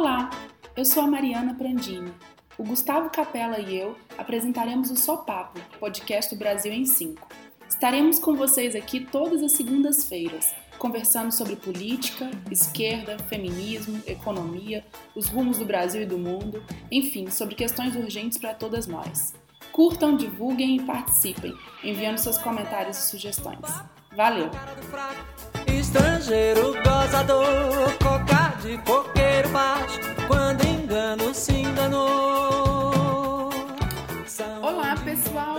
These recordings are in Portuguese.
Olá, eu sou a Mariana Prandini. O Gustavo Capella e eu apresentaremos o Sopapo, podcast do Brasil em 5. Estaremos com vocês aqui todas as segundas-feiras, conversando sobre política, esquerda, feminismo, economia, os rumos do Brasil e do mundo, enfim, sobre questões urgentes para todas nós. Curtam, divulguem e participem, enviando seus comentários e sugestões. Valeu! De coqueiro baixo, quando engano se enganou. Olá pessoal,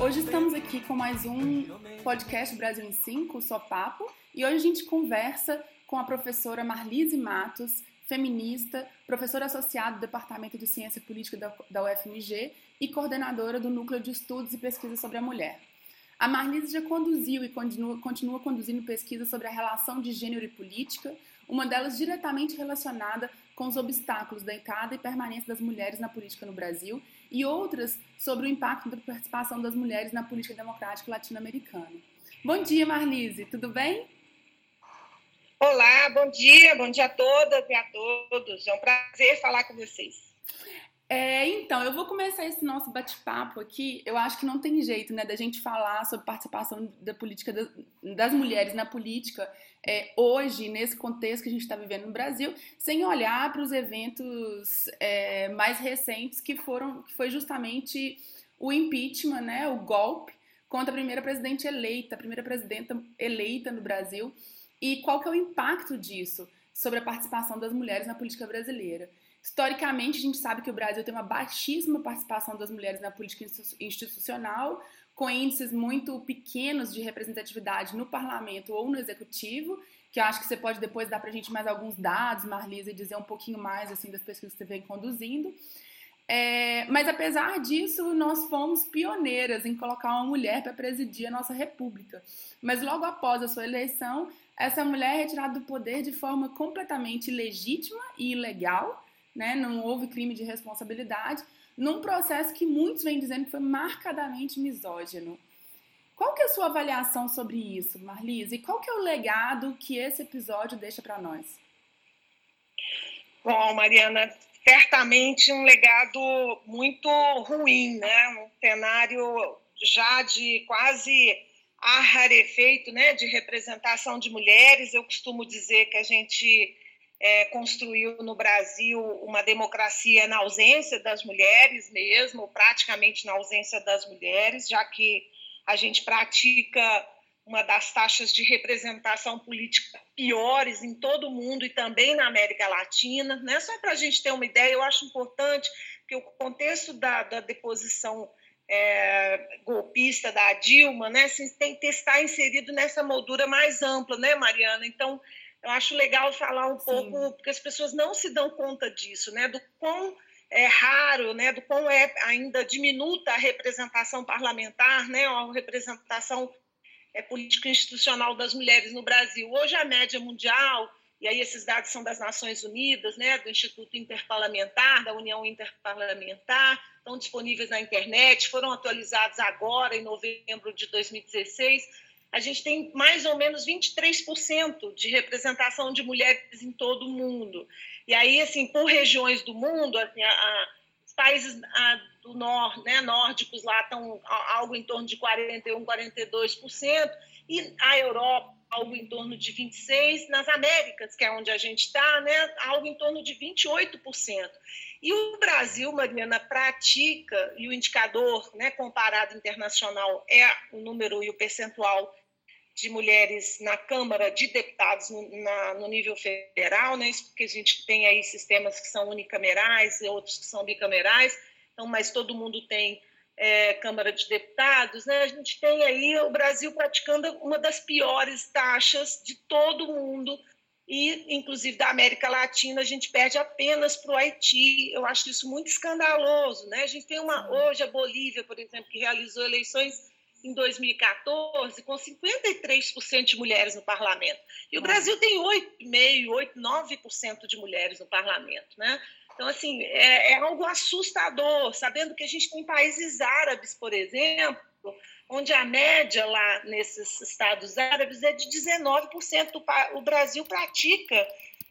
hoje estamos aqui com mais um podcast Brasil em 5, Só Papo, e hoje a gente conversa com a professora Marlise Matos, feminista, professora associada do Departamento de Ciência Política da, UFMG e coordenadora do Núcleo de Estudos e Pesquisa sobre a Mulher. A Marlise já conduziu e continua, continua conduzindo pesquisas sobre a relação de gênero e política, uma delas diretamente relacionada com os obstáculos da entrada e permanência das mulheres na política no Brasil, e outras sobre o impacto da participação das mulheres na política democrática latino-americana. Bom dia, Marlise, tudo bem? Olá, bom dia, bom dia a todas e a todos. É um prazer falar com vocês. É, então, eu vou começar esse nosso bate-papo aqui. Eu acho que não tem jeito, né, da gente falar sobre participação da política das, das mulheres na política é, hoje, nesse contexto que a gente está vivendo no Brasil, sem olhar para os eventos é, mais recentes que foram, que foi justamente o impeachment, né, o golpe contra a primeira presidente eleita, a primeira presidenta eleita no Brasil e qual que é o impacto disso sobre a participação das mulheres na política brasileira. Historicamente, a gente sabe que o Brasil tem uma baixíssima participação das mulheres na política institucional, com índices muito pequenos de representatividade no parlamento ou no executivo, que eu acho que você pode depois dar para a gente mais alguns dados, Marlisa, e dizer um pouquinho mais assim das pesquisas que você vem conduzindo. É, mas apesar disso, nós fomos pioneiras em colocar uma mulher para presidir a nossa república. Mas logo após a sua eleição, essa mulher é retirada do poder de forma completamente legítima e ilegal, né? não houve crime de responsabilidade, num processo que muitos vêm dizendo que foi marcadamente misógino. Qual que é a sua avaliação sobre isso, Marlise? E qual que é o legado que esse episódio deixa para nós? Bom, Mariana, certamente um legado muito ruim, né? Um cenário já de quase a rarefeito né, de representação de mulheres. Eu costumo dizer que a gente é, construiu no Brasil uma democracia na ausência das mulheres mesmo, praticamente na ausência das mulheres, já que a gente pratica uma das taxas de representação política piores em todo o mundo e também na América Latina. Né? Só para a gente ter uma ideia, eu acho importante que o contexto da, da deposição é, golpista da Dilma, né, tem que estar inserido nessa moldura mais ampla, né, Mariana? Então, eu acho legal falar um Sim. pouco, porque as pessoas não se dão conta disso, né, do quão é raro, né, do quão é ainda diminuta a representação parlamentar, né, a representação é, política institucional das mulheres no Brasil. Hoje a média mundial e aí esses dados são das Nações Unidas, né, do Instituto Interparlamentar, da União Interparlamentar, estão disponíveis na internet, foram atualizados agora, em novembro de 2016. A gente tem mais ou menos 23% de representação de mulheres em todo o mundo. E aí, assim, por regiões do mundo, assim, a, a, os países a, do norte, né, nórdicos lá estão algo em torno de 41%, 42%, e a Europa algo em torno de 26%, nas Américas, que é onde a gente está, né, algo em torno de 28%. E o Brasil, Mariana, pratica, e o indicador né, comparado internacional é o número e o percentual de mulheres na Câmara de Deputados no, na, no nível federal, né, porque a gente tem aí sistemas que são unicamerais e outros que são bicamerais, então, mas todo mundo tem é, Câmara de Deputados, né, a gente tem aí o Brasil praticando uma das piores taxas de todo mundo e, inclusive, da América Latina, a gente perde apenas para o Haiti. Eu acho isso muito escandaloso. Né? A gente tem uma, hoje a Bolívia, por exemplo, que realizou eleições em 2014 com 53% de mulheres no parlamento. E o Brasil tem 8,5%, 8, 9% de mulheres no parlamento. Né? Então, assim, é, é algo assustador, sabendo que a gente tem países árabes, por exemplo, onde a média lá nesses estados árabes é de 19%. O Brasil pratica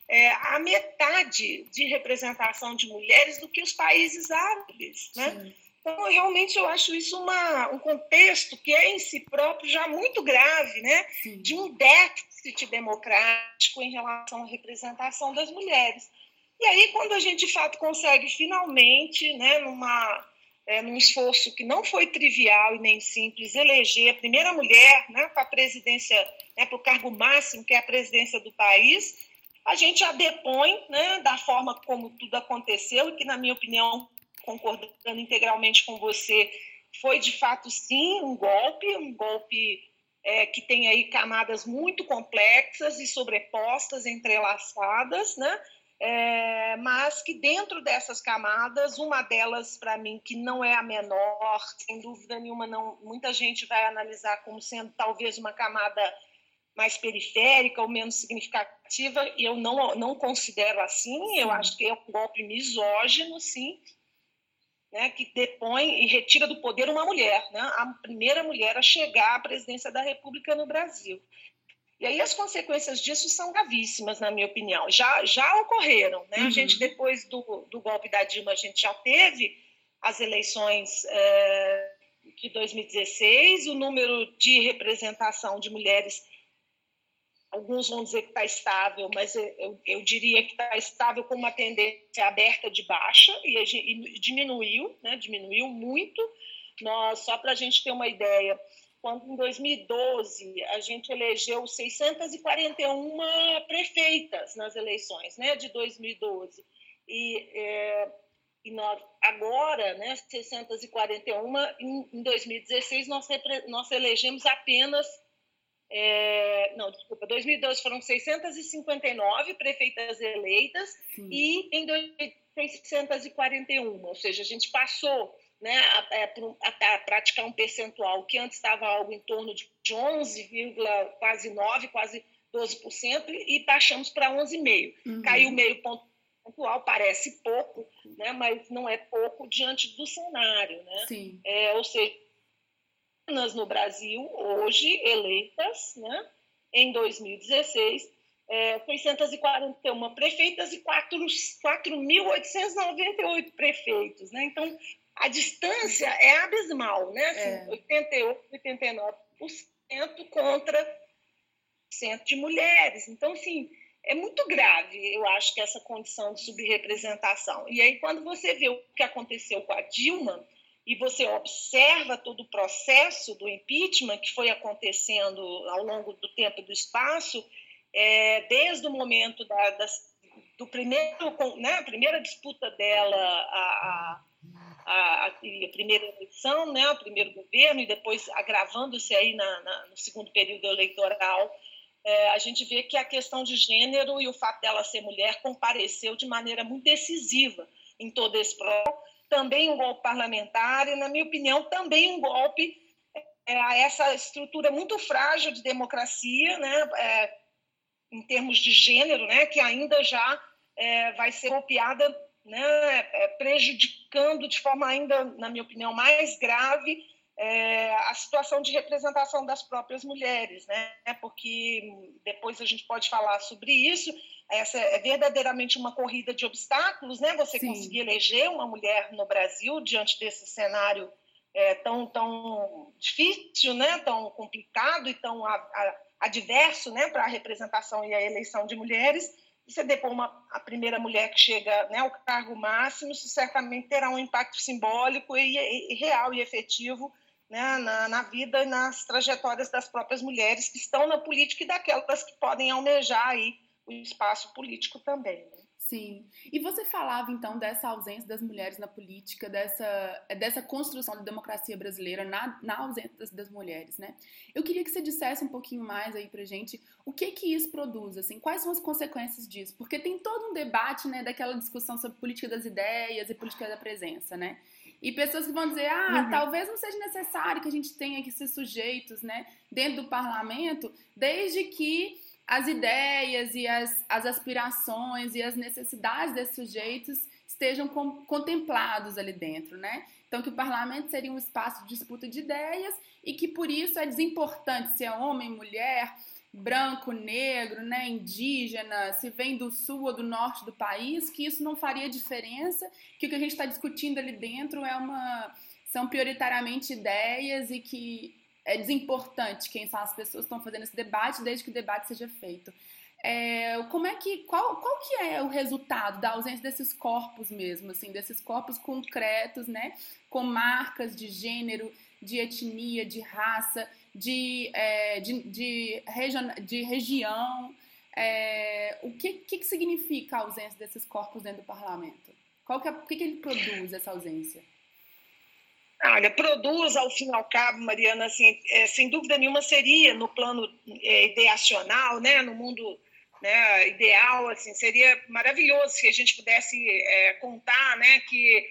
é, a metade de representação de mulheres do que os países árabes, né? Sim. Então, realmente, eu acho isso uma, um contexto que é em si próprio já muito grave, né? Sim. De um déficit democrático em relação à representação das mulheres. E aí, quando a gente, de fato, consegue finalmente, né, numa, é, num esforço que não foi trivial e nem simples, eleger a primeira mulher né, para a presidência, né, para o cargo máximo, que é a presidência do país, a gente a depõe né, da forma como tudo aconteceu, e que, na minha opinião, concordando integralmente com você, foi de fato sim um golpe, um golpe é, que tem aí camadas muito complexas e sobrepostas, entrelaçadas, né? É, mas que dentro dessas camadas, uma delas para mim que não é a menor, sem dúvida nenhuma, não, muita gente vai analisar como sendo talvez uma camada mais periférica ou menos significativa, e eu não, não considero assim, eu acho que é um golpe misógino, sim, né, que depõe e retira do poder uma mulher, né, a primeira mulher a chegar à presidência da República no Brasil. E aí as consequências disso são gravíssimas, na minha opinião. Já, já ocorreram. Né? Uhum. A gente, depois do, do golpe da Dilma, a gente já teve as eleições é, de 2016, o número de representação de mulheres alguns vão dizer que está estável, mas eu, eu diria que está estável com uma tendência aberta de baixa e, e diminuiu, né, diminuiu muito. Nós, só para a gente ter uma ideia, quando em 2012 a gente elegeu 641 prefeitas nas eleições né, de 2012, e, é, e nós, agora, né, 641, em, em 2016 nós, nós elegemos apenas é, não, desculpa, 2012 foram 659 prefeitas eleitas Sim. e em 641, ou seja, a gente passou né, a, é, a, a, praticar um percentual que antes estava algo em torno de 11, quase 9, quase 12%, e baixamos para 11,5%. Uhum. Caiu meio ponto percentual, parece pouco, né, mas não é pouco diante do cenário. Né? Sim. É, ou seja, no Brasil, hoje eleitas, né, em 2016, é, 641 prefeitas e 4.898 prefeitos. Né? Então, a distância é abismal, né? Assim, é. 88, 89% contra cento de mulheres. Então, assim, é muito grave, eu acho, que essa condição de subrepresentação. E aí, quando você vê o que aconteceu com a Dilma, e você observa todo o processo do impeachment que foi acontecendo ao longo do tempo e do espaço, é, desde o momento da, do primeiro, né, a primeira disputa dela, a, a, a, primeira eleição, né, o primeiro governo, e depois agravando-se aí na, na, no segundo período eleitoral, é, a gente vê que a questão de gênero e o fato dela ser mulher compareceu de maneira muito decisiva em todo esse processo também um golpe parlamentar e, na minha opinião, também um golpe é, a essa estrutura muito frágil de democracia, né, é, em termos de gênero, né, que ainda já é, vai ser golpeada, né, é, prejudicando de forma ainda, na minha opinião, mais grave é, a situação de representação das próprias mulheres, né, porque depois a gente pode falar sobre isso, essa é verdadeiramente uma corrida de obstáculos, né? Você Sim. conseguir eleger uma mulher no Brasil diante desse cenário é, tão tão difícil, né? Tão complicado e tão a, a, adverso, né? Para a representação e a eleição de mulheres. E você depor uma a primeira mulher que chega né, ao cargo máximo, isso certamente terá um impacto simbólico e, e, e real e efetivo né, na, na, vida e nas trajetórias das próprias mulheres que estão na política e daquelas que podem almejar aí o espaço político também. Né? Sim. E você falava então dessa ausência das mulheres na política, dessa, dessa construção da democracia brasileira na, na ausência das, das, mulheres, né? Eu queria que você dissesse um pouquinho mais aí pra gente o que que isso produz, assim, quais são as consequências disso? Porque tem todo um debate, né, daquela discussão sobre política das ideias e política da presença, né? E pessoas que vão dizer, ah, uhum. talvez não seja necessário que a gente tenha que ser sujeitos, né, dentro do parlamento, desde que as ideias e as, as aspirações e as necessidades desses sujeitos estejam com, contemplados ali dentro, né? Então, que o parlamento seria um espaço de disputa de ideias e que, por isso, é desimportante se é homem, mulher, branco, negro, né, indígena, se vem do sul ou do norte do país, que isso não faria diferença, que o que a gente está discutindo ali dentro é uma são prioritariamente ideias e que é desimportante quem são as pessoas que estão fazendo esse debate, desde que o debate seja feito. É, como é que qual, qual que é o resultado da ausência desses corpos mesmo, assim, desses corpos concretos, né, com marcas de gênero, de etnia, de raça, de, é, de, de, region, de região. É, o que, que, significa a ausência desses corpos dentro do parlamento? Qual que é, o que, que ele produz, essa ausência? Olha, produz, ao fim e ao cabo, Mariana, assim, é, sem dúvida nenhuma seria no plano é, ideacional, né, no mundo né, ideal, assim, seria maravilhoso se a gente pudesse é, contar né, que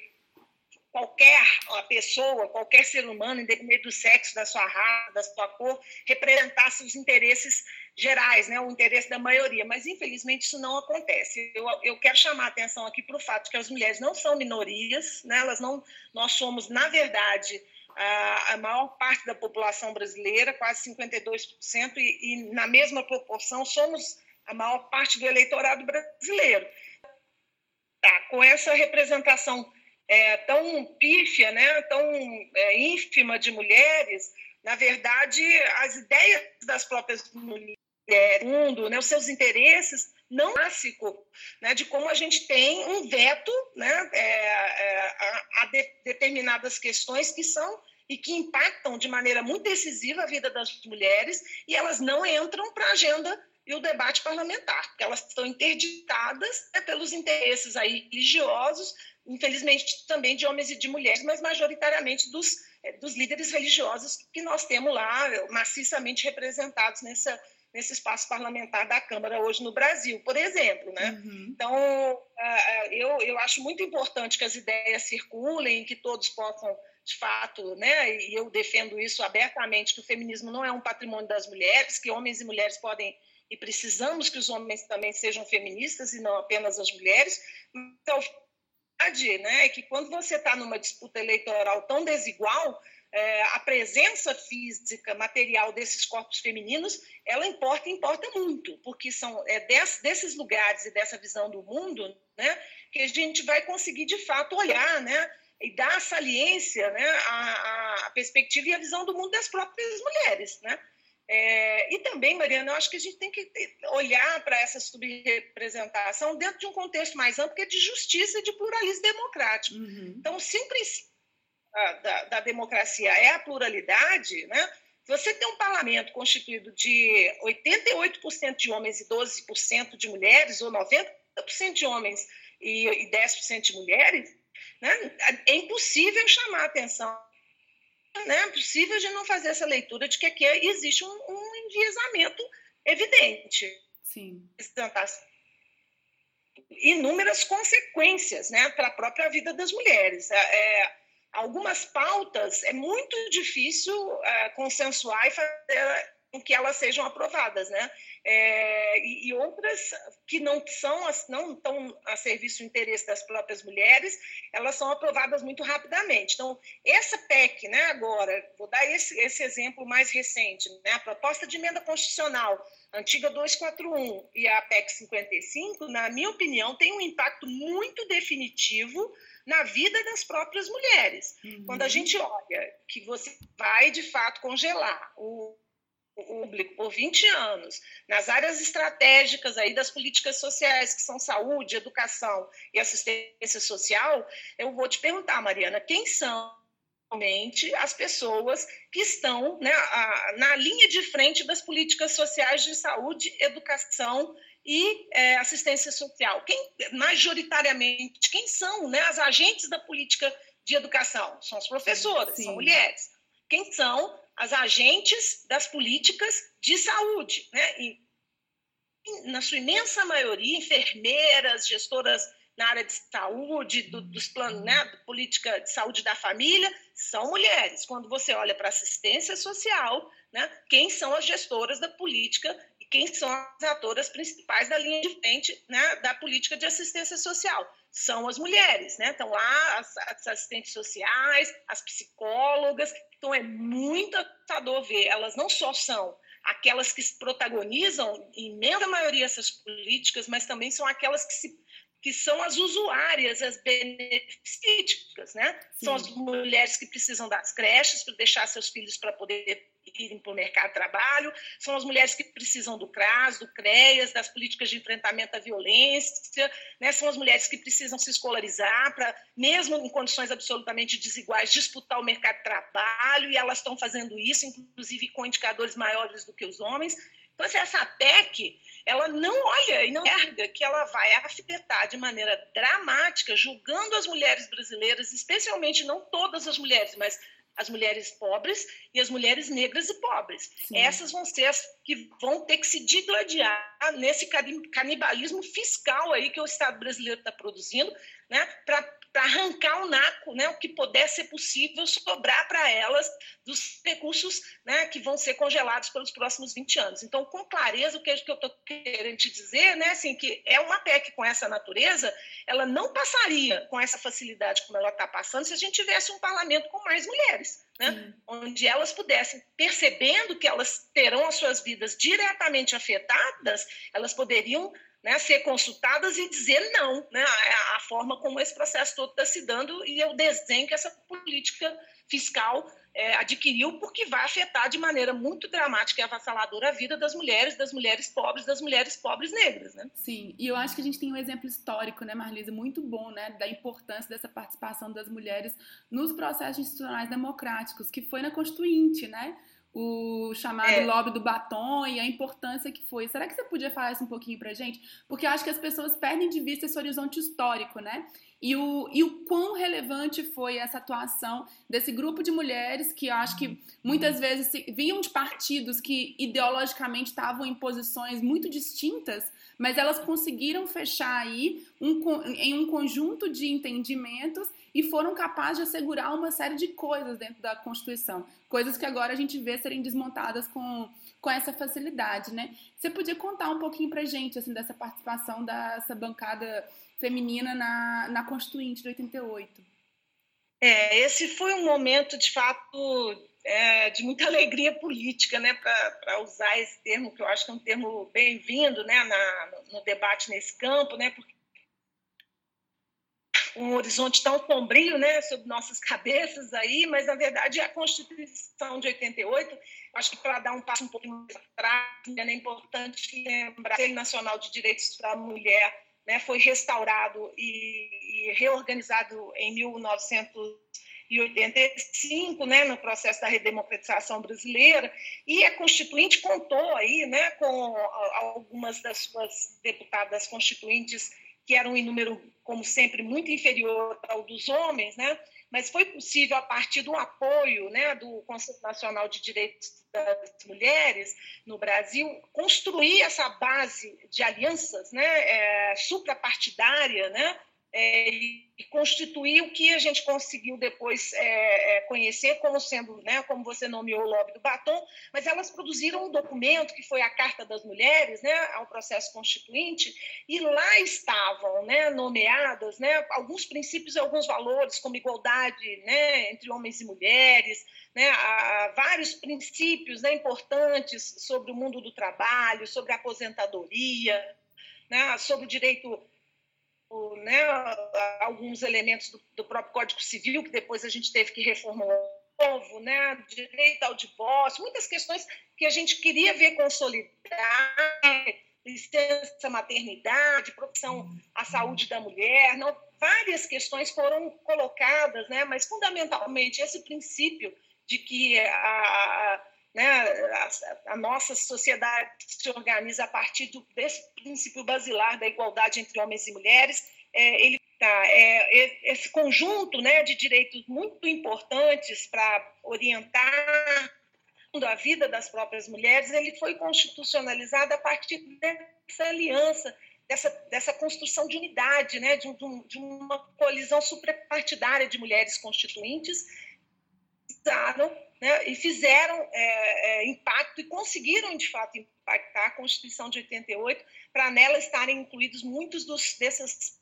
qualquer pessoa, qualquer ser humano, independente do sexo, da sua raça, da sua cor, representasse os interesses gerais, né, o interesse da maioria. Mas, infelizmente, isso não acontece. Eu, eu quero chamar a atenção aqui para o fato de que as mulheres não são minorias, né, elas não, nós somos, na verdade, a, maior parte da população brasileira, quase 52%, e, e, na mesma proporção, somos a maior parte do eleitorado brasileiro. Tá, com essa representação é, tão pífia, né, tão é, ínfima de mulheres, na verdade, as ideias das próprias mulheres, mundo, né, os seus interesses, não clássico, né, de como a gente tem um veto né, é, é, a, a de, determinadas questões que são e que impactam de maneira muito decisiva a vida das mulheres e elas não entram para a agenda e o debate parlamentar, porque elas estão interditadas né, pelos interesses aí religiosos, infelizmente também de homens e de mulheres, mas majoritariamente dos, eh, dos líderes religiosos que nós temos lá maciçamente representados nessa, nesse espaço parlamentar da Câmara hoje no Brasil, por exemplo. Né? Uhum. Então, eu, eu acho muito importante que as ideias circulem, que todos possam de fato, né, e eu defendo isso abertamente, que o feminismo não é um patrimônio das mulheres, que homens e mulheres podem e precisamos que os homens também sejam feministas e não apenas as mulheres. Então, verdade né, é que quando você está numa disputa eleitoral tão desigual, é, a presença física, material desses corpos femininos, ela importa, importa muito, porque são é desse, desses lugares e dessa visão do mundo, né, que a gente vai conseguir de fato olhar, né, e dar saliência, né, a, a perspectiva e a visão do mundo das próprias mulheres, né. É, e também, Mariana, eu acho que a gente tem que olhar para essa subrepresentação dentro de um contexto mais amplo, que é de justiça e de pluralismo democrático. Uhum. Então, se o princípio da, da, democracia é a pluralidade, né? você tem um parlamento constituído de 88% de homens e 12% de mulheres, ou 90% de homens e, e 10% de mulheres, né? é impossível chamar a atenção né, é possível gente não fazer essa leitura de que aqui existe um, um enviesamento evidente. Sim. Inúmeras consequências né, para a própria vida das mulheres. É, é, algumas pautas é muito difícil é, consensuar e fazer com que elas sejam aprovadas, né? É, e, e, outras que não são não estão a serviço do interesse das próprias mulheres, elas são aprovadas muito rapidamente. Então, essa PEC, né, agora, vou dar esse, esse exemplo mais recente, né, a proposta de emenda constitucional, antiga 241 e a PEC 55, na minha opinião, tem um impacto muito definitivo na vida das próprias mulheres. Uhum. Quando a gente olha que você vai, de fato, congelar o público por 20 anos, nas áreas estratégicas aí das políticas sociais, que são saúde, educação e assistência social, eu vou te perguntar, Mariana, quem são realmente as pessoas que estão né, na linha de frente das políticas sociais de saúde, educação e é, assistência social? Quem, majoritariamente, quem são né, as agentes da política de educação? São as professoras, Sim. são mulheres. Quem são as agentes das políticas de saúde, né? E, na sua imensa maioria, enfermeiras, gestoras na área de saúde, do, dos planos, né, política de saúde da família, são mulheres. Quando você olha para assistência social, né, quem são as gestoras da política e quem são as atoras principais da linha de frente né, da política de assistência social? São as mulheres, né? Estão lá as, as assistentes sociais, as psicólogas, então é muito assustador ver, elas não só são aquelas que protagonizam, em imensa maioria, essas políticas, mas também são aquelas que, se, que são as usuárias, as beneficíticas, né? São as mulheres que precisam das creches para deixar seus filhos para poder irem para o mercado de trabalho, são as mulheres que precisam do CRAS, do CREAS, das políticas de enfrentamento à violência, né? são as mulheres que precisam se escolarizar para, mesmo em condições absolutamente desiguais, disputar o mercado de trabalho, e elas estão fazendo isso, inclusive com indicadores maiores do que os homens. Então, assim, essa PEC, ela não olha e não erga que ela vai afetar de maneira dramática, julgando as mulheres brasileiras, especialmente não todas as mulheres, mas as mulheres pobres e as mulheres negras e pobres. Sim. Essas vão ser as que vão ter que se digladiar nesse canibalismo fiscal aí que o Estado brasileiro está produzindo, né, para para arrancar o naco, né, o que puder ser possível sobrar para elas dos recursos né, que vão ser congelados pelos próximos 20 anos. Então, com clareza, o que, eu estou querendo te dizer, né, assim, que é uma PEC com essa natureza, ela não passaria com essa facilidade como ela está passando se a gente tivesse um parlamento com mais mulheres. Né? onde elas pudessem, percebendo que elas terão as suas vidas diretamente afetadas, elas poderiam né, ser consultadas e dizer não, né, a, a forma como esse processo todo está se dando e o desenho que essa política fiscal é, adquiriu, porque vai afetar de maneira muito dramática e avassaladora a vida das mulheres, das mulheres pobres, das mulheres pobres negras, né? Sim, e eu acho que a gente tem um exemplo histórico, né, Marlisa, muito bom, né, da importância dessa participação das mulheres nos processos institucionais democráticos, que foi na Constituinte, né? O chamado é. lobby do batom e a importância que foi. Será que você podia falar isso um pouquinho pra gente? Porque eu acho que as pessoas perdem de vista esse horizonte histórico, né? E o, e o quão relevante foi essa atuação desse grupo de mulheres que eu acho que muitas vezes vinham de partidos que ideologicamente estavam em posições muito distintas, mas elas conseguiram fechar aí um, em um conjunto de entendimentos e foram capazes de assegurar uma série de coisas dentro da Constituição, coisas que agora a gente vê serem desmontadas com, com essa facilidade, né? Você podia contar um pouquinho pra gente, assim, dessa participação dessa bancada feminina na, na Constituinte de 88? É, esse foi um momento, de fato, é, de muita alegria política, né, para usar esse termo, que eu acho que é um termo bem-vindo né, na, no debate nesse campo, né, porque um horizonte tão sombrio né, sobre nossas cabeças aí, mas na verdade a Constituição de 88, acho que para dar um passo um pouco mais atrás, é importante lembrar que o Nacional de Direitos para a Mulher né, foi restaurado e, e, reorganizado em 1985, né, no processo da redemocratização brasileira, e a Constituinte contou aí, né, com algumas das suas deputadas constituintes que eram em número, como sempre, muito inferior ao dos homens, né? mas foi possível, a partir do apoio né, do Conselho Nacional de Direitos das Mulheres no Brasil, construir essa base de alianças né, é, suprapartidária, né, é, e constituir o que a gente conseguiu depois é, é, conhecer como sendo, né, como você nomeou o lobby do batom, mas elas produziram um documento que foi a Carta das Mulheres, né, ao processo constituinte, e lá estavam né, nomeadas né, alguns princípios e alguns valores, como igualdade né, entre homens e mulheres, né, vários princípios né, importantes sobre o mundo do trabalho, sobre a aposentadoria, né, sobre o direito né, alguns elementos do, do, próprio Código Civil, que depois a gente teve que reformular novo, né, direito ao divórcio, muitas questões que a gente queria ver consolidar, licença maternidade, proteção à saúde da mulher, não, várias questões foram colocadas, né, mas fundamentalmente esse princípio de que a, né, a, a, nossa sociedade se organiza a partir do, desse princípio basilar da igualdade entre homens e mulheres. É, ele tá, é, esse conjunto né, de direitos muito importantes para orientar a vida das próprias mulheres, ele foi constitucionalizado a partir dessa aliança, dessa, dessa construção de unidade, né, de, um, de uma colisão suprapartidária de mulheres constituintes, né, e fizeram é, é, impacto e conseguiram, de fato, impactar a Constituição de 88 para nela estarem incluídos muitos dos, dessas,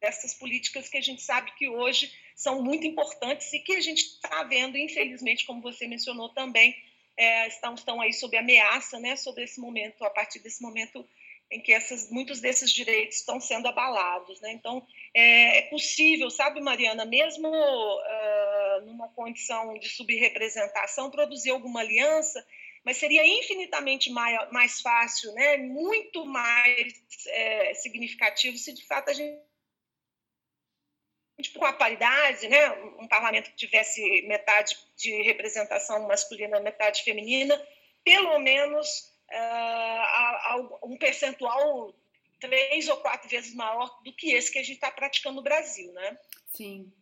dessas políticas que a gente sabe que hoje são muito importantes e que a gente está vendo, infelizmente, como você mencionou também, é, estão, estão aí sob ameaça, né, sobre esse momento, a partir desse momento em que essas, muitos desses direitos estão sendo abalados. Né? Então, é, é possível, sabe, Mariana, mesmo uh, numa condição de subrepresentação, produzir alguma aliança, mas seria infinitamente mais, mais fácil, né? muito mais é, significativo se de fato a gente com a paridade, né, um parlamento que tivesse metade de representação masculina, metade feminina, pelo menos uh, um percentual três ou quatro vezes maior do que esse que a gente está praticando no Brasil, né? Sim.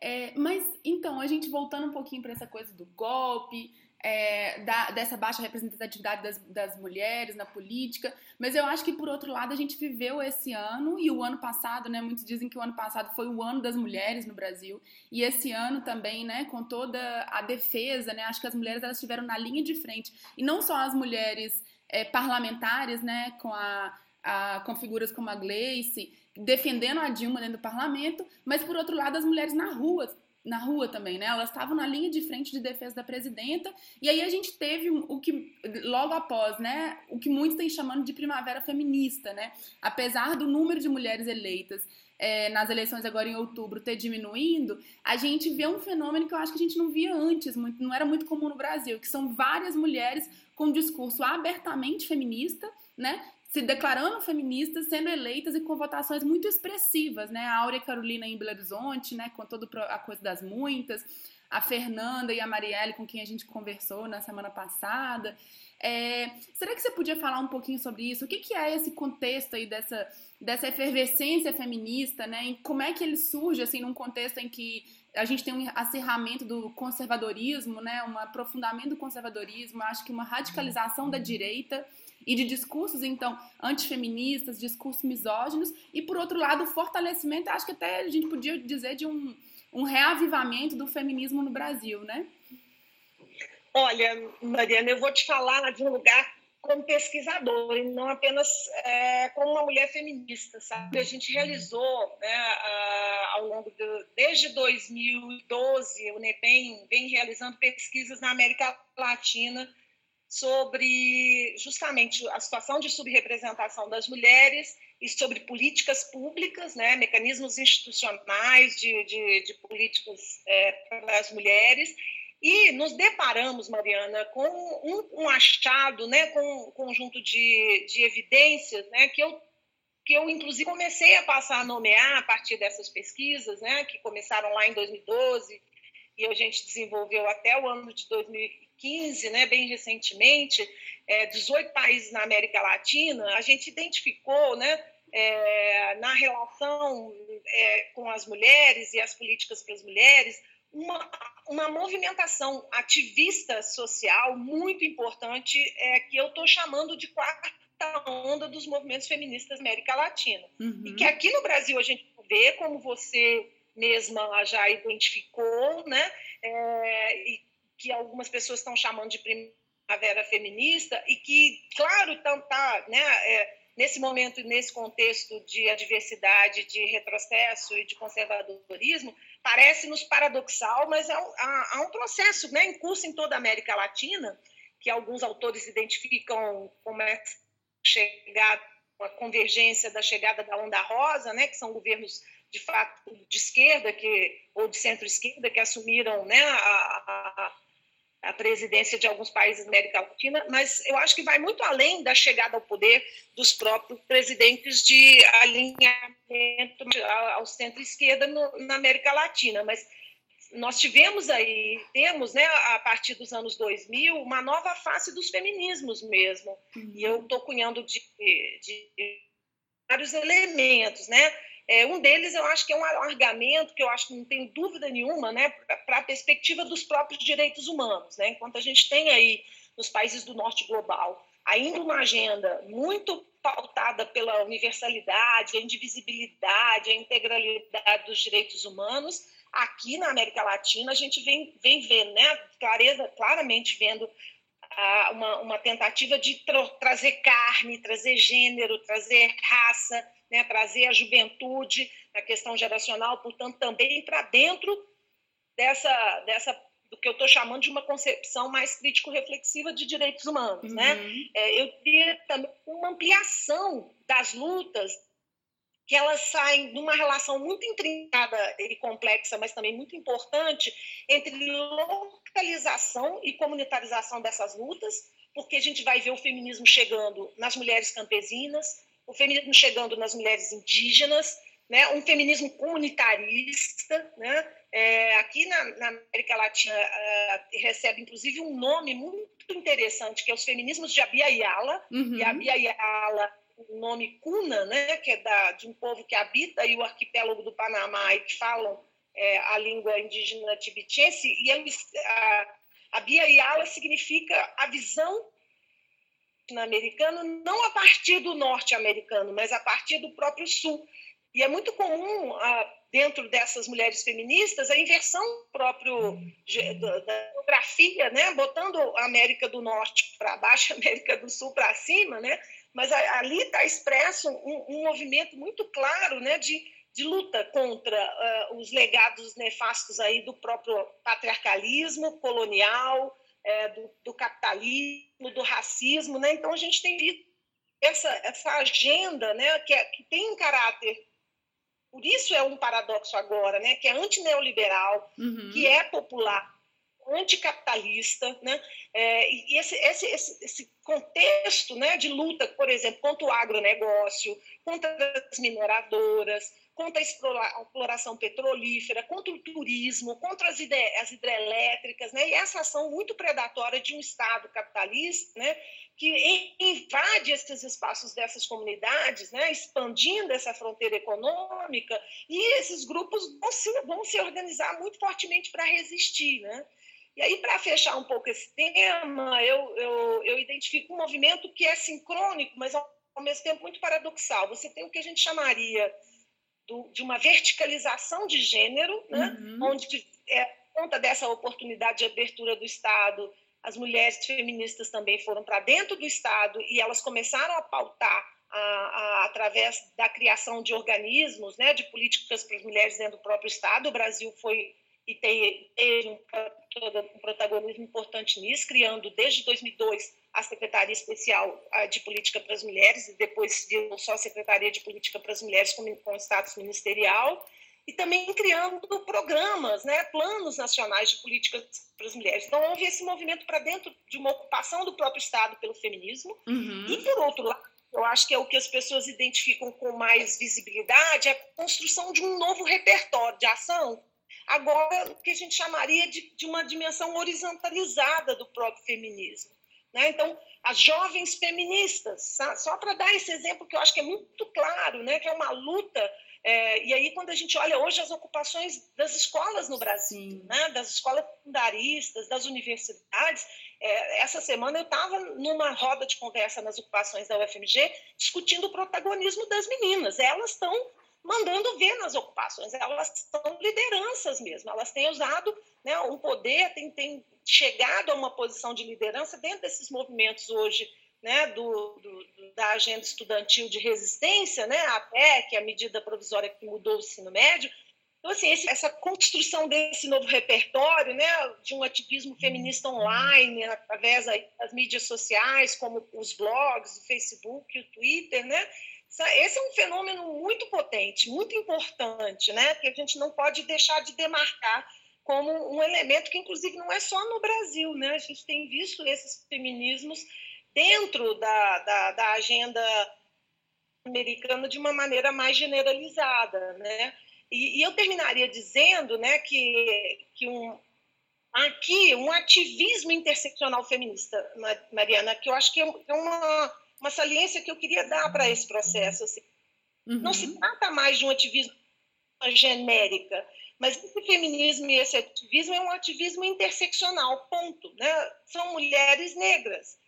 É, mas então, a gente voltando um pouquinho para essa coisa do golpe, é, da, dessa baixa representatividade das, das, mulheres na política, mas eu acho que, por outro lado, a gente viveu esse ano e o ano passado, né? Muitos dizem que o ano passado foi o ano das mulheres no Brasil, e esse ano também, né, com toda a defesa, né? Acho que as mulheres elas estiveram na linha de frente, e não só as mulheres é, parlamentares, né, com, a, a, com figuras como a Gleice, defendendo a Dilma dentro do parlamento, mas, por outro lado, as mulheres na rua na rua também, né? Elas estavam na linha de frente de defesa da presidenta. E aí a gente teve o que, logo após, né? O que muitos têm chamando de primavera feminista, né? Apesar do número de mulheres eleitas é, nas eleições agora em outubro ter diminuindo, a gente vê um fenômeno que eu acho que a gente não via antes, muito, não era muito comum no Brasil, que são várias mulheres com um discurso abertamente feminista, né? se declarando feministas, sendo eleitas e com votações muito expressivas, né? A Áurea Carolina em Belo Horizonte, né? Com toda a coisa das muitas, a Fernanda e a Marielle, com quem a gente conversou na semana passada. É, será que você podia falar um pouquinho sobre isso? O que, que é esse contexto aí dessa, dessa efervescência feminista, né? E como é que ele surge, assim, num contexto em que a gente tem um acirramento do conservadorismo, né? Um aprofundamento do conservadorismo, acho que uma radicalização da direita e de discursos, então, antifeministas, discursos misóginos, e, por outro lado, o fortalecimento, acho que até a gente podia dizer, de um, um reavivamento do feminismo no Brasil, né? Olha, Mariana, eu vou te falar de um lugar como pesquisadora e não apenas é, como uma mulher feminista, sabe? A gente realizou, né, ao longo de, desde 2012, o NEPEM vem realizando pesquisas na América Latina sobre justamente a situação de subrepresentação das mulheres e sobre políticas públicas, né, mecanismos institucionais de, de, de políticas é, para as mulheres. E nos deparamos, Mariana, com um, um achado, né, com um conjunto de, de evidências né, que eu que eu inclusive comecei a passar a nomear a partir dessas pesquisas, né, que começaram lá em 2012 e a gente desenvolveu até o ano de 2015, né, bem recentemente, é, 18 países na América Latina, a gente identificou, né, é, na relação é, com as mulheres e as políticas para as mulheres, uma, uma movimentação ativista social muito importante é, que eu estou chamando de quarta onda dos movimentos feministas da América Latina. Uhum. E que aqui no Brasil a gente vê, como você mesma já identificou, né? É, e que algumas pessoas estão chamando de primavera feminista e que, claro, tá, tá né? É, nesse momento, nesse contexto de adversidade, de retrocesso e de conservadorismo, parece-nos paradoxal, mas há, há, um processo né, em curso em toda a América Latina, que alguns autores identificam como é chegar a convergência da chegada da onda rosa, né, que são governos de fato de esquerda que ou de centro-esquerda que assumiram né, a, a, presidência de alguns países da América Latina, mas eu acho que vai muito além da chegada ao poder dos próprios presidentes de alinhamento ao centro-esquerda na América Latina, mas nós tivemos aí, temos, né, a partir dos anos 2000, uma nova face dos feminismos mesmo. E eu estou cunhando de, de, vários elementos, né? É, um deles eu acho que é um alargamento, que eu acho que não tenho dúvida nenhuma, né, para a perspectiva dos próprios direitos humanos. Né? Enquanto a gente tem aí, nos países do norte global, ainda uma agenda muito pautada pela universalidade, a indivisibilidade, a integralidade dos direitos humanos, aqui na América Latina a gente vem, vem vendo, né, clareza, claramente vendo ah, uma, uma tentativa de tra trazer carne, trazer gênero, trazer raça, né, trazer a juventude, a questão geracional, portanto, também para dentro dessa, dessa do que eu estou chamando de uma concepção mais crítico-reflexiva de direitos humanos. Né? Uhum. Né? É, eu teria também uma ampliação das lutas que elas saem de uma relação muito intrincada e complexa, mas também muito importante, entre localização e comunitarização dessas lutas, porque a gente vai ver o feminismo chegando nas mulheres campesinas, o feminismo chegando nas mulheres indígenas, né, um feminismo comunitarista, né, é, aqui na, na, América Latina uh, recebe inclusive um nome muito interessante que é os feminismos de Abia Yala, uhum. e Abia Yala o nome Cuna, né, que é da, de um povo que habita aí o arquipélago do Panamá e que falam é, a língua indígena tibitense, e eles, a, a Bia Yala significa a visão americano não a partir do norte-americano, mas a partir do próprio sul. E é muito comum, ah, dentro dessas mulheres feministas, a inversão próprio da geografia, né? botando a América do Norte para baixo, a América do Sul para cima, né? mas ali está expresso um, um, movimento muito claro né? de, de luta contra uh, os legados nefastos aí do próprio patriarcalismo colonial, é, do, do, capitalismo, do racismo. Né? Então, a gente tem visto essa, essa agenda né? que, é, que tem um caráter por isso é um paradoxo agora, né? que é antineoliberal, uhum. que é popular, anticapitalista, né? É, e esse, esse, esse, esse, contexto né, de luta, por exemplo, contra o agronegócio, contra as mineradoras, contra a exploração petrolífera, contra o turismo, contra as, as hidrelétricas, né? e essa ação muito predatória de um Estado capitalista, né? que invade esses espaços dessas comunidades, né? expandindo essa fronteira econômica, e esses grupos vão se, vão se organizar muito fortemente para resistir. Né? E aí, para fechar um pouco esse tema, eu, eu, eu identifico um movimento que é sincrônico, mas ao mesmo tempo muito paradoxal. Você tem o que a gente chamaria do, de uma verticalização de gênero, né? Uhum. onde, é, conta dessa oportunidade de abertura do Estado, as mulheres feministas também foram para dentro do Estado e elas começaram a pautar a, a, através da criação de organismos, né, de políticas para as mulheres dentro do próprio Estado. O Brasil foi e teve um, um protagonismo importante nisso, criando desde 2002 a Secretaria Especial de Política para as Mulheres, e depois virou só a Secretaria de Política para as Mulheres com, com status ministerial, e também criando programas, né, planos nacionais de políticas para as mulheres. Então, houve esse movimento para dentro de uma ocupação do próprio Estado pelo feminismo, uhum. e, por outro lado, eu acho que é o que as pessoas identificam com mais visibilidade, é a construção de um novo repertório de ação agora o que a gente chamaria de, de uma dimensão horizontalizada do próprio feminismo. Né? Então, as jovens feministas, só para dar esse exemplo que eu acho que é muito claro, né? que é uma luta. É, e aí, quando a gente olha hoje as ocupações das escolas no Brasil, né? das escolas secundaristas, das universidades, é, essa semana eu estava numa roda de conversa nas ocupações da UFMG discutindo o protagonismo das meninas. Elas estão mandando ver nas ocupações. Elas são lideranças mesmo, elas têm usado né, um poder, têm, têm chegado a uma posição de liderança dentro desses movimentos hoje né, do, do, da agenda estudantil de resistência, né, a PEC, a medida provisória que mudou o ensino médio. Então, assim, esse, essa construção desse novo repertório, né, de um ativismo feminista online, através das mídias sociais, como os blogs, o Facebook, o Twitter, né, esse é um fenômeno muito potente, muito importante, né? que a gente não pode deixar de demarcar como um elemento que, inclusive, não é só no Brasil. Né? A gente tem visto esses feminismos dentro da, da, da agenda americana de uma maneira mais generalizada. Né? E, e eu terminaria dizendo né, que, que um, aqui um ativismo interseccional feminista, Mariana, que eu acho que é, é uma uma saliência que eu queria dar para esse processo. Assim. Uhum. Não se trata mais de um ativismo genérica, mas esse feminismo e esse ativismo é um ativismo interseccional, ponto. Né? São mulheres negras,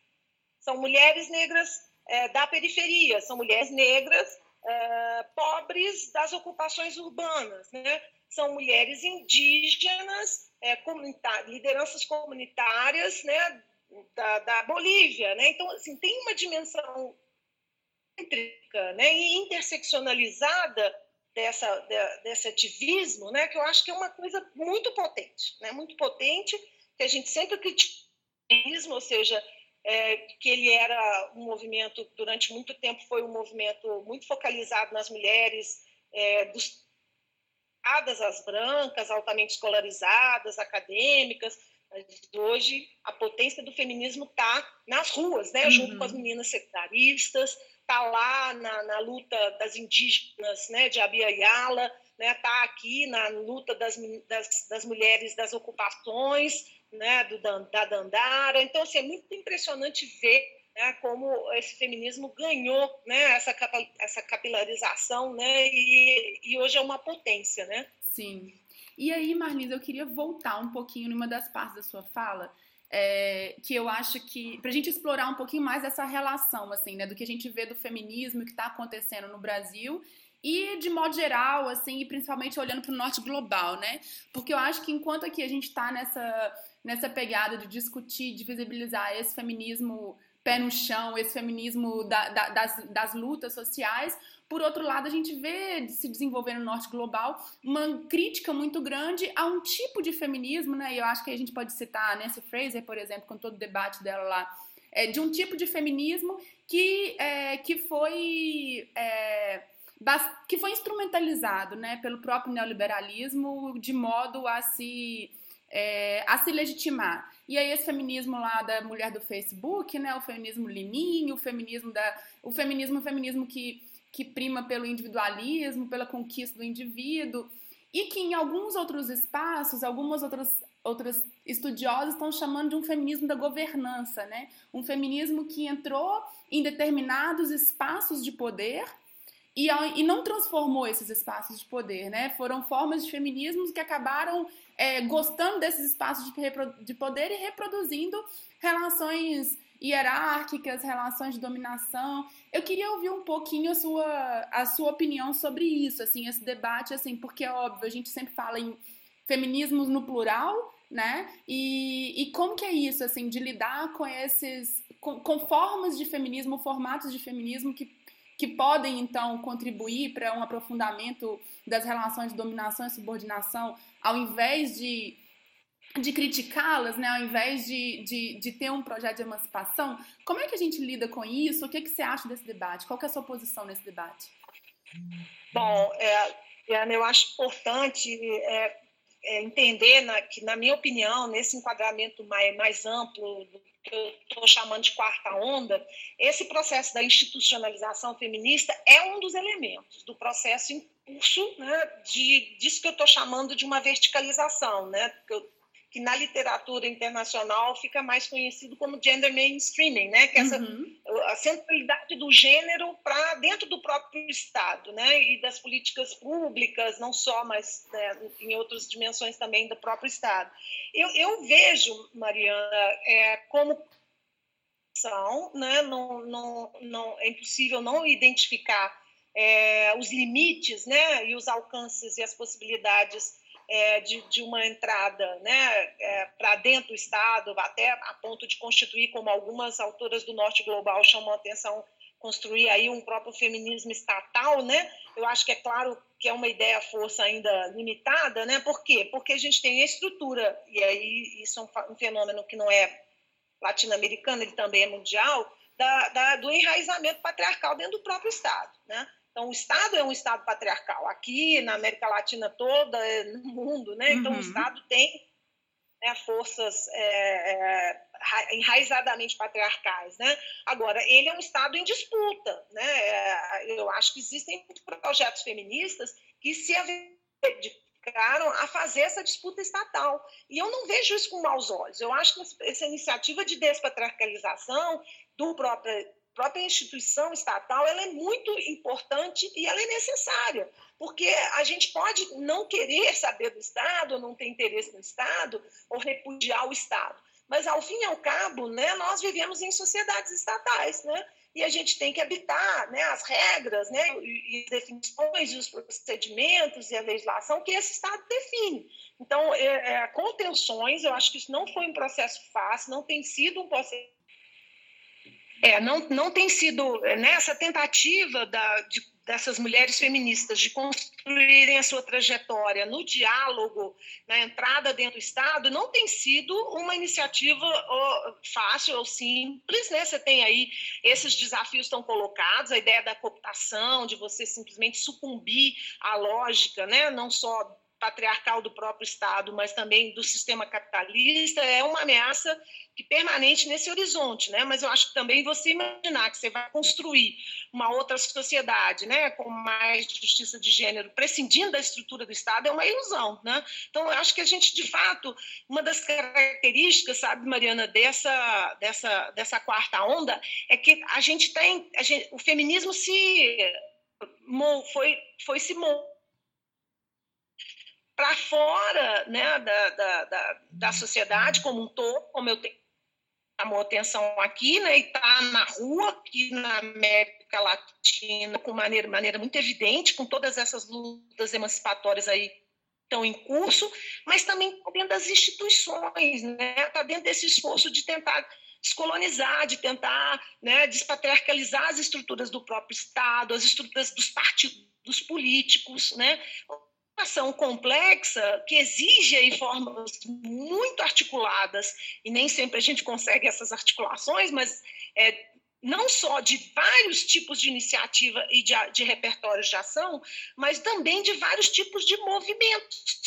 são mulheres negras é, da periferia, são mulheres negras é, pobres das ocupações urbanas, né? são mulheres indígenas, é, lideranças comunitárias né, da, da Bolívia, né? Então, assim, tem uma dimensão cêntrica, né, e interseccionalizada dessa, de, desse ativismo, né, que eu acho que é uma coisa muito potente, né, muito potente, que a gente sempre criticou, ou seja, é, que ele era um movimento, durante muito tempo, foi um movimento muito focalizado nas mulheres, é, dos as brancas, altamente escolarizadas, acadêmicas, mas hoje a potência do feminismo está nas ruas, né? Uhum. junto com as meninas sectaristas, está lá na, na, luta das indígenas né? de Abia Yala, está né? Tá aqui na luta das, das, das mulheres das ocupações, né, do, da Dandara. Então, assim, é muito impressionante ver né, como esse feminismo ganhou né, essa, essa capilarização né, e, e hoje é uma potência. Né? Sim. E aí, Marlisa, eu queria voltar um pouquinho numa das partes da sua fala, é, que eu acho que para a gente explorar um pouquinho mais essa relação, assim, né, do que a gente vê do feminismo que está acontecendo no Brasil e de modo geral, assim, e principalmente olhando para o norte global, né? Porque eu acho que enquanto aqui a gente está nessa nessa pegada de discutir, de visibilizar esse feminismo pé no chão, esse feminismo da, da, das, das lutas sociais. Por outro lado, a gente vê se desenvolver no norte global uma crítica muito grande a um tipo de feminismo, né? E eu acho que a gente pode citar a Nancy Fraser, por exemplo, com todo o debate dela lá, é, de um tipo de feminismo que, é, que foi. É, que foi instrumentalizado né, pelo próprio neoliberalismo de modo a se é, a se legitimar. E aí esse feminismo lá da mulher do Facebook, né, o feminismo liminho, o feminismo da, o feminismo, o feminismo que que prima pelo individualismo, pela conquista do indivíduo, e que em alguns outros espaços, algumas outras outras estudiosas estão chamando de um feminismo da governança, né? Um feminismo que entrou em determinados espaços de poder e, e não transformou esses espaços de poder, né? Foram formas de feminismo que acabaram é, gostando desses espaços de, de poder e reproduzindo relações hierárquicas, relações de dominação. Eu queria ouvir um pouquinho a sua, a sua opinião sobre isso, assim, esse debate, assim, porque é óbvio, a gente sempre fala em feminismos no plural, né? E, e como que é isso, assim, de lidar com esses, com, com formas de feminismo, formatos de feminismo que que podem então contribuir para um aprofundamento das relações de dominação e subordinação, ao invés de, de criticá-las, né, ao invés de, de, de, ter um projeto de emancipação. Como é que a gente lida com isso? O que, é que você acha desse debate? Qual é a sua posição nesse debate? Bom, é, eu acho importante é, é entender na, que, na minha opinião, nesse enquadramento mais, mais amplo que eu estou chamando de quarta onda, esse processo da institucionalização feminista é um dos elementos do processo em curso né, de, disso que eu estou chamando de uma verticalização, né, que eu que na literatura internacional fica mais conhecido como gender mainstreaming, né? Que é essa uhum. a centralidade do gênero para dentro do próprio Estado, né? E das políticas públicas, não só, mas né, em outras dimensões também do próprio Estado. Eu, eu vejo, Mariana, é, como são, né? Não, não, não é impossível não identificar é, os limites, né? E os alcances e as possibilidades é, de, de, uma entrada né, é, para dentro do Estado, até a ponto de constituir, como algumas autoras do Norte Global chamam a atenção, construir aí um próprio feminismo estatal, né? Eu acho que é claro que é uma ideia força ainda limitada, né? Por quê? Porque a gente tem a estrutura, e aí isso é um fenômeno que não é latino-americano, ele também é mundial, da, da, do enraizamento patriarcal dentro do próprio Estado, né? Então, o Estado é um Estado patriarcal. Aqui, na América Latina toda, é, no mundo, né? Então, uhum. o Estado tem né, forças é, é, enraizadamente patriarcais, né? Agora, ele é um Estado em disputa, né? É, eu acho que existem projetos feministas que se dedicaram a fazer essa disputa estatal. E eu não vejo isso com maus olhos. Eu acho que essa iniciativa de despatriarcalização do próprio própria instituição estatal ela é muito importante e ela é necessária, porque a gente pode não querer saber do Estado, não ter interesse no Estado, ou repudiar o Estado. Mas, ao fim e ao cabo, né, nós vivemos em sociedades estatais, né? e a gente tem que habitar né, as regras né, e as definições e os procedimentos e a legislação que esse Estado define. Então, é, é, contenções, eu acho que isso não foi um processo fácil, não tem sido um processo é, não, não tem sido nessa né, tentativa da, de, dessas mulheres feministas de construírem a sua trajetória no diálogo, na entrada dentro do Estado, não tem sido uma iniciativa fácil ou simples, né? Você tem aí esses desafios estão colocados, a ideia da cooptação, de você simplesmente sucumbir à lógica, né? Não só patriarcal do próprio Estado, mas também do sistema capitalista, é uma ameaça que permanente nesse horizonte, né? Mas eu acho que também você imaginar que você vai construir uma outra sociedade, né, com mais justiça de gênero, prescindindo da estrutura do Estado, é uma ilusão, né? Então eu acho que a gente, de fato, uma das características, sabe, Mariana, dessa dessa dessa quarta onda é que a gente tem, a gente, o feminismo se foi foi se para fora né, da, da, da, da, sociedade como um todo, como eu tenho chamou atenção aqui, né, e está na rua, aqui na América Latina, com maneira, maneira muito evidente, com todas essas lutas emancipatórias aí estão em curso, mas também está dentro das instituições, né, está dentro desse esforço de tentar descolonizar, de tentar né, despatriarcalizar as estruturas do próprio Estado, as estruturas dos partidos políticos, né? Ação complexa que exige aí formas muito articuladas e nem sempre a gente consegue essas articulações, mas é, não só de vários tipos de iniciativa e de, de repertórios de ação, mas também de vários tipos de movimentos.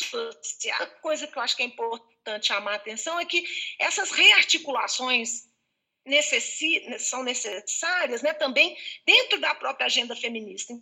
A coisa que eu acho que é importante chamar a atenção é que essas rearticulações necessi são necessárias né, também dentro da própria agenda feminista.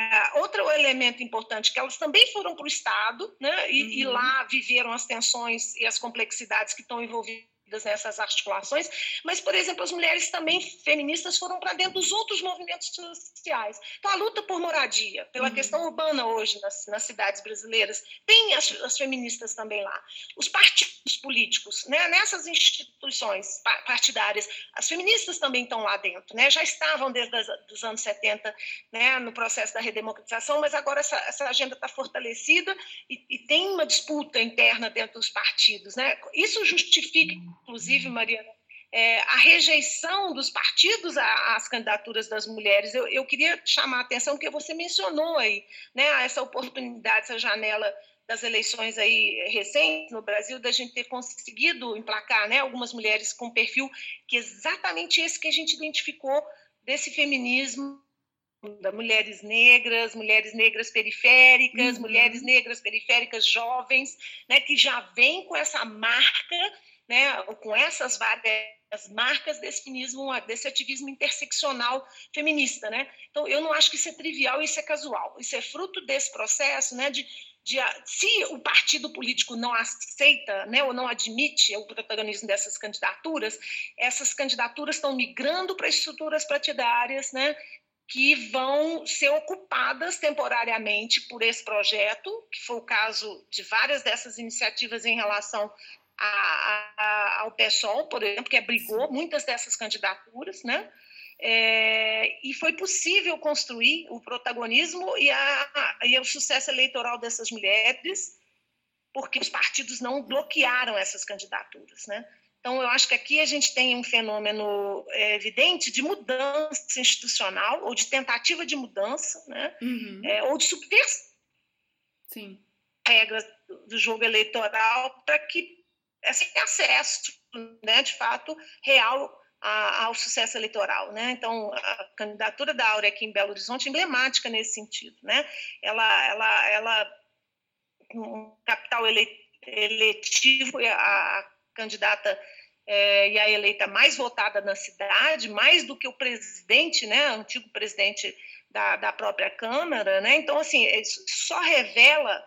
Uh, outro elemento importante que elas também foram para o Estado, né, e, uhum. e, lá viveram as tensões e as complexidades que estão envolvidas nessas articulações, mas, por exemplo, as mulheres também feministas foram para dentro dos outros movimentos sociais. Então, a luta por moradia, pela uhum. questão urbana hoje nas, nas cidades brasileiras, tem as, as, feministas também lá. Os partidos políticos, né, nessas instituições partidárias, as feministas também estão lá dentro, né, já estavam desde os anos 70 né, no processo da redemocratização, mas agora essa, essa agenda está fortalecida e, e, tem uma disputa interna dentro dos partidos. Né? Isso justifica inclusive, Mariana, é, a rejeição dos partidos às candidaturas das mulheres. Eu, eu, queria chamar a atenção, porque você mencionou aí né, essa oportunidade, essa janela das eleições aí recentes no Brasil, da gente ter conseguido emplacar né, algumas mulheres com perfil que é exatamente esse que a gente identificou desse feminismo da mulheres negras, mulheres negras periféricas, uhum. mulheres negras periféricas jovens, né, que já vem com essa marca né, com essas várias marcas desse feminismo, desse ativismo interseccional feminista, né? Então eu não acho que isso é trivial, isso é casual, isso é fruto desse processo, né, de, de se o partido político não aceita, né, ou não admite o protagonismo dessas candidaturas, essas candidaturas estão migrando para estruturas partidárias, né, que vão ser ocupadas temporariamente por esse projeto, que foi o caso de várias dessas iniciativas em relação a, a, ao PSOL, por exemplo, que abrigou muitas dessas candidaturas, né? É, e foi possível construir o protagonismo e, a, e o sucesso eleitoral dessas mulheres, porque os partidos não bloquearam essas candidaturas, né? Então, eu acho que aqui a gente tem um fenômeno é, evidente de mudança institucional, ou de tentativa de mudança, né? Uhum. É, ou de subversão regras do jogo eleitoral para que sem assim, acesso, né, de fato, real a, ao sucesso eleitoral, né? Então, a candidatura da Áurea aqui em Belo Horizonte é emblemática nesse sentido, né? Ela, ela, ela, um capital eletivo, a, a candidata é, e a eleita mais votada na cidade, mais do que o presidente, né, antigo presidente da, da própria Câmara, né? Então, assim, isso só revela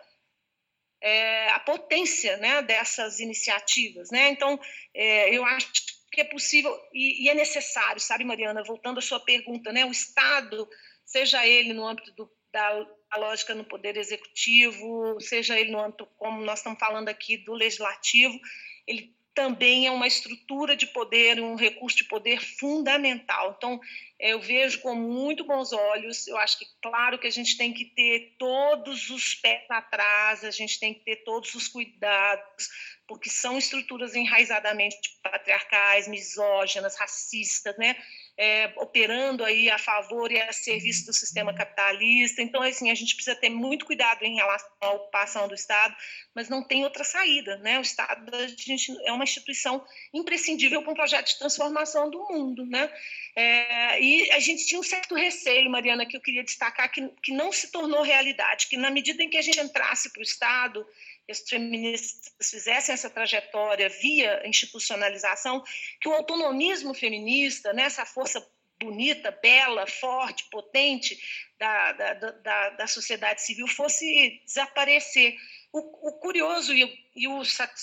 é, a potência né, dessas iniciativas. Né? Então, é, eu acho que é possível e, e, é necessário, sabe, Mariana, voltando à sua pergunta, né, o Estado, seja ele no âmbito do, da, lógica no poder executivo, seja ele no âmbito, como nós estamos falando aqui, do legislativo, ele também é uma estrutura de poder, um recurso de poder fundamental. Então, eu vejo com muito bons olhos. Eu acho que, claro, que a gente tem que ter todos os pés atrás, a gente tem que ter todos os cuidados, porque são estruturas enraizadamente patriarcais, misóginas, racistas, né? É, operando aí a favor e a serviço do sistema capitalista. Então, assim, a gente precisa ter muito cuidado em relação à ocupação do Estado, mas não tem outra saída, né? O Estado a gente, é uma instituição imprescindível para um projeto de transformação do mundo, né? É, e a gente tinha um certo receio, Mariana, que eu queria destacar, que, que não se tornou realidade, que na medida em que a gente entrasse para o Estado, os feministas fizessem essa trajetória via institucionalização, que o autonomismo feminista, né, essa força bonita, bela, forte, potente da, da, da, da sociedade civil fosse desaparecer. O, o curioso e, e o,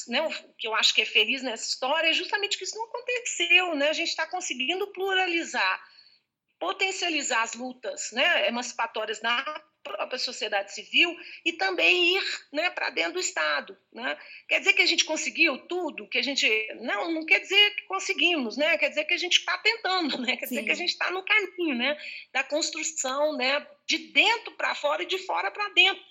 né, o, que eu acho que é feliz nessa história é justamente que isso não aconteceu. Né? A gente está conseguindo pluralizar, potencializar as lutas né, emancipatórias na própria sociedade civil e também ir né, para dentro do Estado. Né? Quer dizer que a gente conseguiu tudo? Que a gente não, não quer dizer que conseguimos, né? Quer dizer que a gente está tentando, né? Quer Sim. dizer que a gente está no caminho, né? Da construção, né? De dentro para fora e de fora para dentro.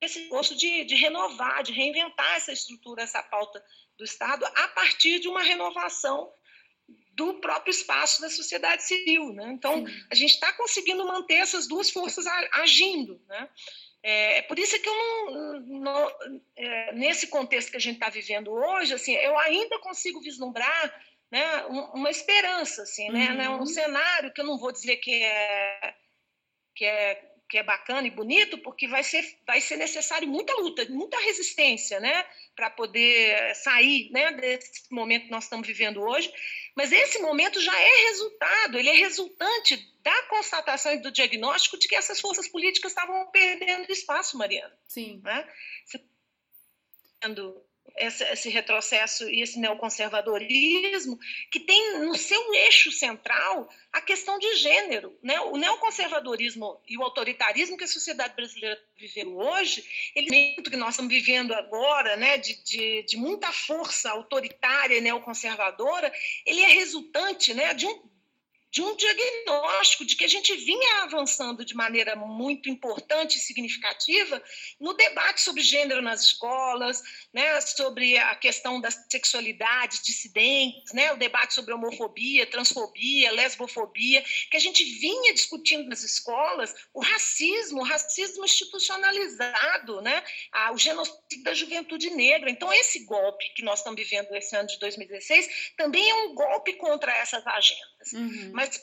Esse gosto de, de renovar, de reinventar essa estrutura, essa pauta do Estado a partir de uma renovação do próprio espaço da sociedade civil. Né? Então, Sim. a gente está conseguindo manter essas duas forças agindo. Né? É, é por isso que eu não, não é, nesse contexto que a gente está vivendo hoje, assim, eu ainda consigo vislumbrar né, uma esperança, assim, né, né, um uhum. cenário que eu não vou dizer que é, que é que é bacana e bonito, porque vai ser, vai ser necessário muita luta, muita resistência, né, para poder sair, né, desse momento que nós estamos vivendo hoje. Mas esse momento já é resultado, ele é resultante da constatação e do diagnóstico de que essas forças políticas estavam perdendo espaço, Mariana. Sim. Né? Esse, retrocesso e esse neoconservadorismo, que tem no seu eixo central a questão de gênero. Né? O neoconservadorismo e o autoritarismo que a sociedade brasileira viveu hoje, ele que nós estamos vivendo agora, né, de, de, de muita força autoritária e neoconservadora, ele é resultante né, de um de um diagnóstico de que a gente vinha avançando de maneira muito importante e significativa no debate sobre gênero nas escolas, né, sobre a questão das sexualidades dissidentes, né, o debate sobre homofobia, transfobia, lesbofobia, que a gente vinha discutindo nas escolas, o racismo, o racismo institucionalizado, né, o genocídio da juventude negra. Então, esse golpe que nós estamos vivendo esse ano de 2016 também é um golpe contra essas agendas. Uhum. Mas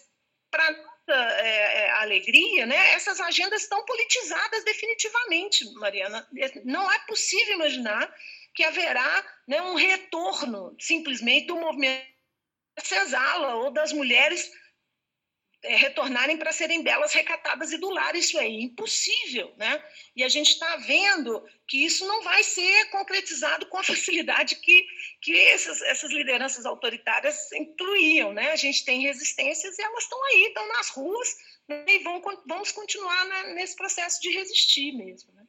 para nossa é, é, alegria, né, essas agendas estão politizadas definitivamente, Mariana. Não é possível imaginar que haverá né, um retorno simplesmente do movimento Cesala ou das mulheres é, retornarem para serem belas, recatadas e do lar. Isso é impossível, né? E a gente está vendo que isso não vai ser concretizado com a facilidade que, que essas, essas lideranças autoritárias incluíam, né? A gente tem resistências e elas estão aí, estão nas ruas né? e vão, vamos continuar né, nesse processo de resistir mesmo, né?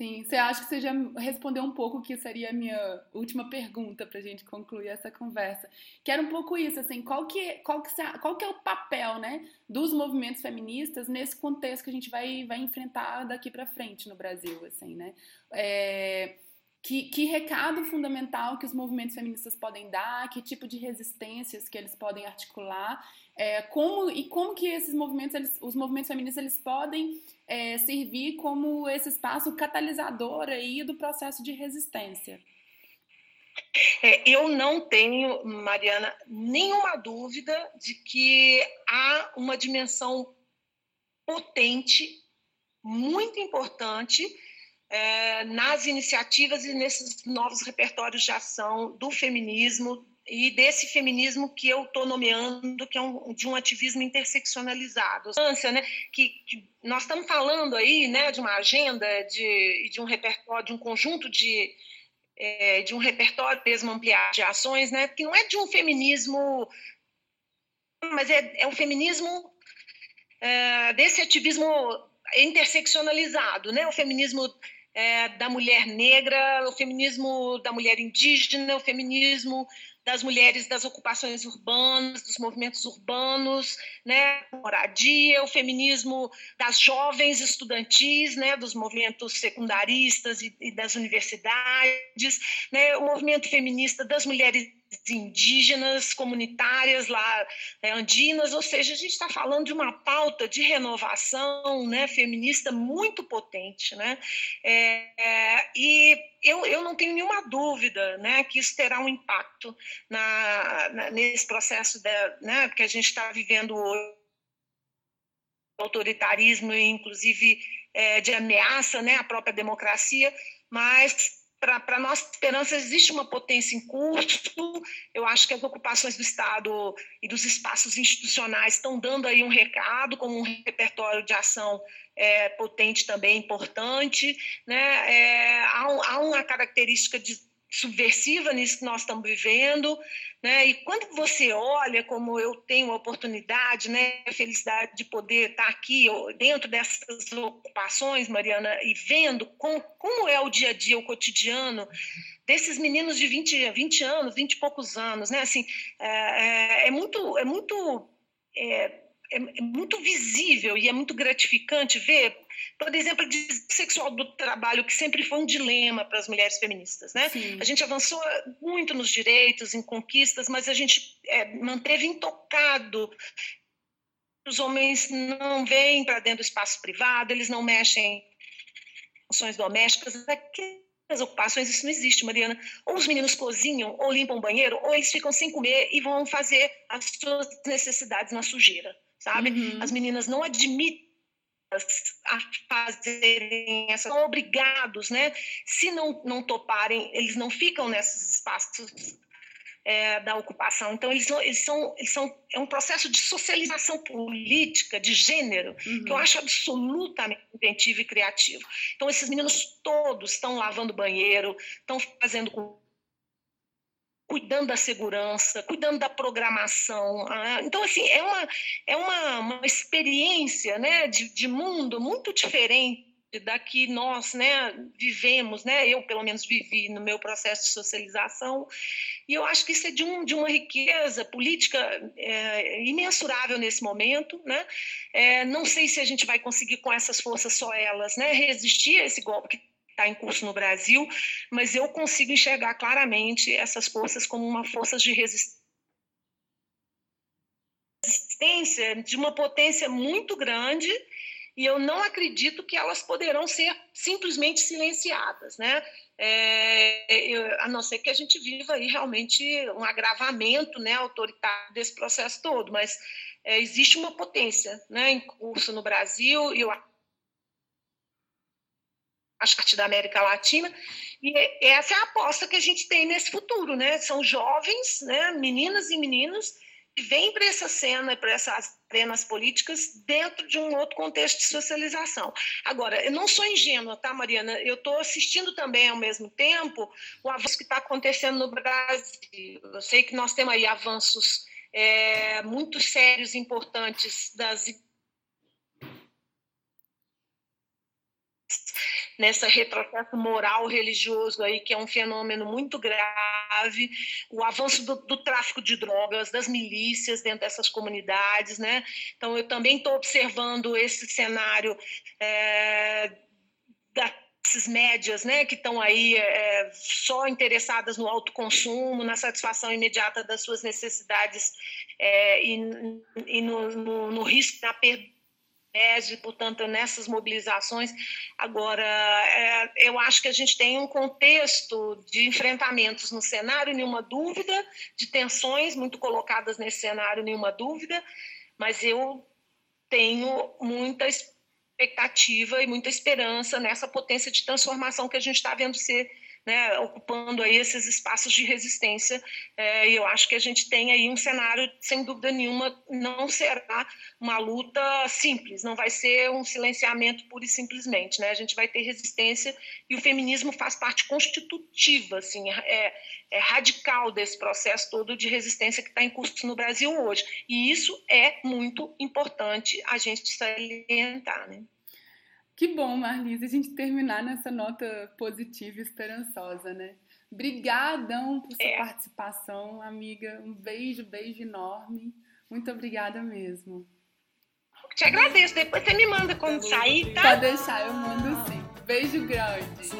Sim, você acha que você já respondeu um pouco que seria a minha última pergunta para a gente concluir essa conversa. Que era um pouco isso, assim, qual que, qual que, qual que é o papel, né, dos movimentos feministas nesse contexto que a gente vai, vai enfrentar daqui para frente no Brasil, assim, né? É, que, que recado fundamental que os movimentos feministas podem dar, que tipo de resistências que eles podem articular, é, como e como que esses movimentos, eles, os movimentos feministas, eles podem é, servir como esse espaço catalisador aí do processo de resistência. É, eu não tenho, Mariana, nenhuma dúvida de que há uma dimensão potente, muito importante, é, nas iniciativas e nesses novos repertórios de ação do feminismo e desse feminismo que eu estou nomeando, que é um, de um ativismo interseccionalizado. Né, que, que nós estamos falando aí né, de uma agenda, de, de um repertório, de um conjunto de, é, de um repertório mesmo ampliado de ações, né, que não é de um feminismo, mas é, é um feminismo é, desse ativismo interseccionalizado, né, o feminismo é, da mulher negra, o feminismo da mulher indígena, o feminismo das mulheres das ocupações urbanas, dos movimentos urbanos, né, moradia, o feminismo das jovens estudantis, né, dos movimentos secundaristas e, e das universidades, né, o movimento feminista das mulheres indígenas, comunitárias lá né, andinas, ou seja, a gente está falando de uma pauta de renovação né, feminista muito potente. Né? É, é, e eu, eu não tenho nenhuma dúvida né, que isso terá um impacto na, na nesse processo da, né, que a gente está vivendo hoje autoritarismo e inclusive é, de ameaça né, à própria democracia, mas para a nossa esperança existe uma potência em curso. Eu acho que as ocupações do Estado e dos espaços institucionais estão dando aí um recado, como um repertório de ação é, potente também importante. Né? É, há, há, uma característica de subversiva nisso que nós estamos vivendo, né? E quando você olha como eu tenho a oportunidade, né, a felicidade de poder estar aqui dentro dessas ocupações, Mariana, e vendo com, como é o dia a dia, o cotidiano desses meninos de 20, 20 anos, 20 e poucos anos, né? Assim, é, é, é muito, é muito é, é, é muito visível e é muito gratificante ver, por exemplo, a sexual do trabalho, que sempre foi um dilema para as mulheres feministas. Né? A gente avançou muito nos direitos, em conquistas, mas a gente é, manteve intocado. Os homens não vêm para dentro do espaço privado, eles não mexem em funções domésticas. As ocupações, isso não existe, Mariana. Ou os meninos cozinham, ou limpam o banheiro, ou eles ficam sem comer e vão fazer as suas necessidades na sujeira sabe? Uhum. As meninas não admitem a fazerem essas, são obrigados, né? Se não, não toparem, eles não ficam nesses espaços é, da ocupação. Então, eles, eles, são, eles são. É um processo de socialização política, de gênero, uhum. que eu acho absolutamente inventivo e criativo. Então, esses meninos todos estão lavando banheiro, estão fazendo cuidando da segurança, cuidando da programação. Ah, então, assim, é uma, é uma, uma experiência né, de, de mundo muito diferente da que nós né, vivemos, né? eu pelo menos vivi no meu processo de socialização, e eu acho que isso é de, um, de uma riqueza política é, imensurável nesse momento. Né? É, não sei se a gente vai conseguir com essas forças só elas né, resistir a esse golpe que está em curso no Brasil, mas eu consigo enxergar claramente essas forças como uma força de resistência de uma potência muito grande e eu não acredito que elas poderão ser simplesmente silenciadas, né? É, eu, a não ser que a gente viva aí realmente um agravamento, né, autoritário desse processo todo, mas é, existe uma potência, né, em curso no Brasil e eu acho parte da América Latina, e essa é a aposta que a gente tem nesse futuro, né? São jovens, né, meninas e meninos, que vêm para essa cena, para essas arenas políticas, dentro de um outro contexto de socialização. Agora, eu não sou ingênua, tá, Mariana? Eu estou assistindo também, ao mesmo tempo, o avanço que está acontecendo no Brasil. Eu sei que nós temos aí avanços é, muito sérios, importantes das nessa retrocesso moral religioso aí, que é um fenômeno muito grave, o avanço do, do tráfico de drogas, das milícias dentro dessas comunidades, né? Então, eu também estou observando esse cenário é, da médias, né, que estão aí é, só interessadas no autoconsumo, na satisfação imediata das suas necessidades é, e, e no, no, no, risco da perda e, portanto, nessas mobilizações. Agora, é, eu acho que a gente tem um contexto de enfrentamentos no cenário, nenhuma dúvida, de tensões muito colocadas nesse cenário, nenhuma dúvida, mas eu tenho muita expectativa e muita esperança nessa potência de transformação que a gente está vendo ser né, ocupando aí esses espaços de resistência. É, e eu acho que a gente tem aí um cenário, sem dúvida nenhuma, não será uma luta simples, não vai ser um silenciamento pura e simplesmente. Né? A gente vai ter resistência e o feminismo faz parte constitutiva, assim, é, é radical desse processo todo de resistência que está em curso no Brasil hoje. E isso é muito importante a gente salientar. Né? Que bom, Marlise, a gente terminar nessa nota positiva e esperançosa, né? Obrigadão por sua é. participação, amiga. Um beijo, beijo enorme. Muito obrigada mesmo. Te agradeço. Depois você me manda quando sair, tá? Pode deixar, eu mando sim. Beijo grande.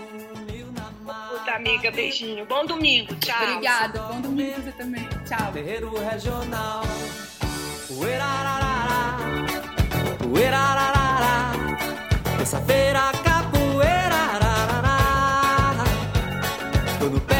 Puta amiga, beijinho. Bom domingo, tchau. Obrigada, bom domingo você também. Tchau. Terreiro regional. Uerararara, uerararara. Terça-feira, capoeira, ararará. Tô no pé.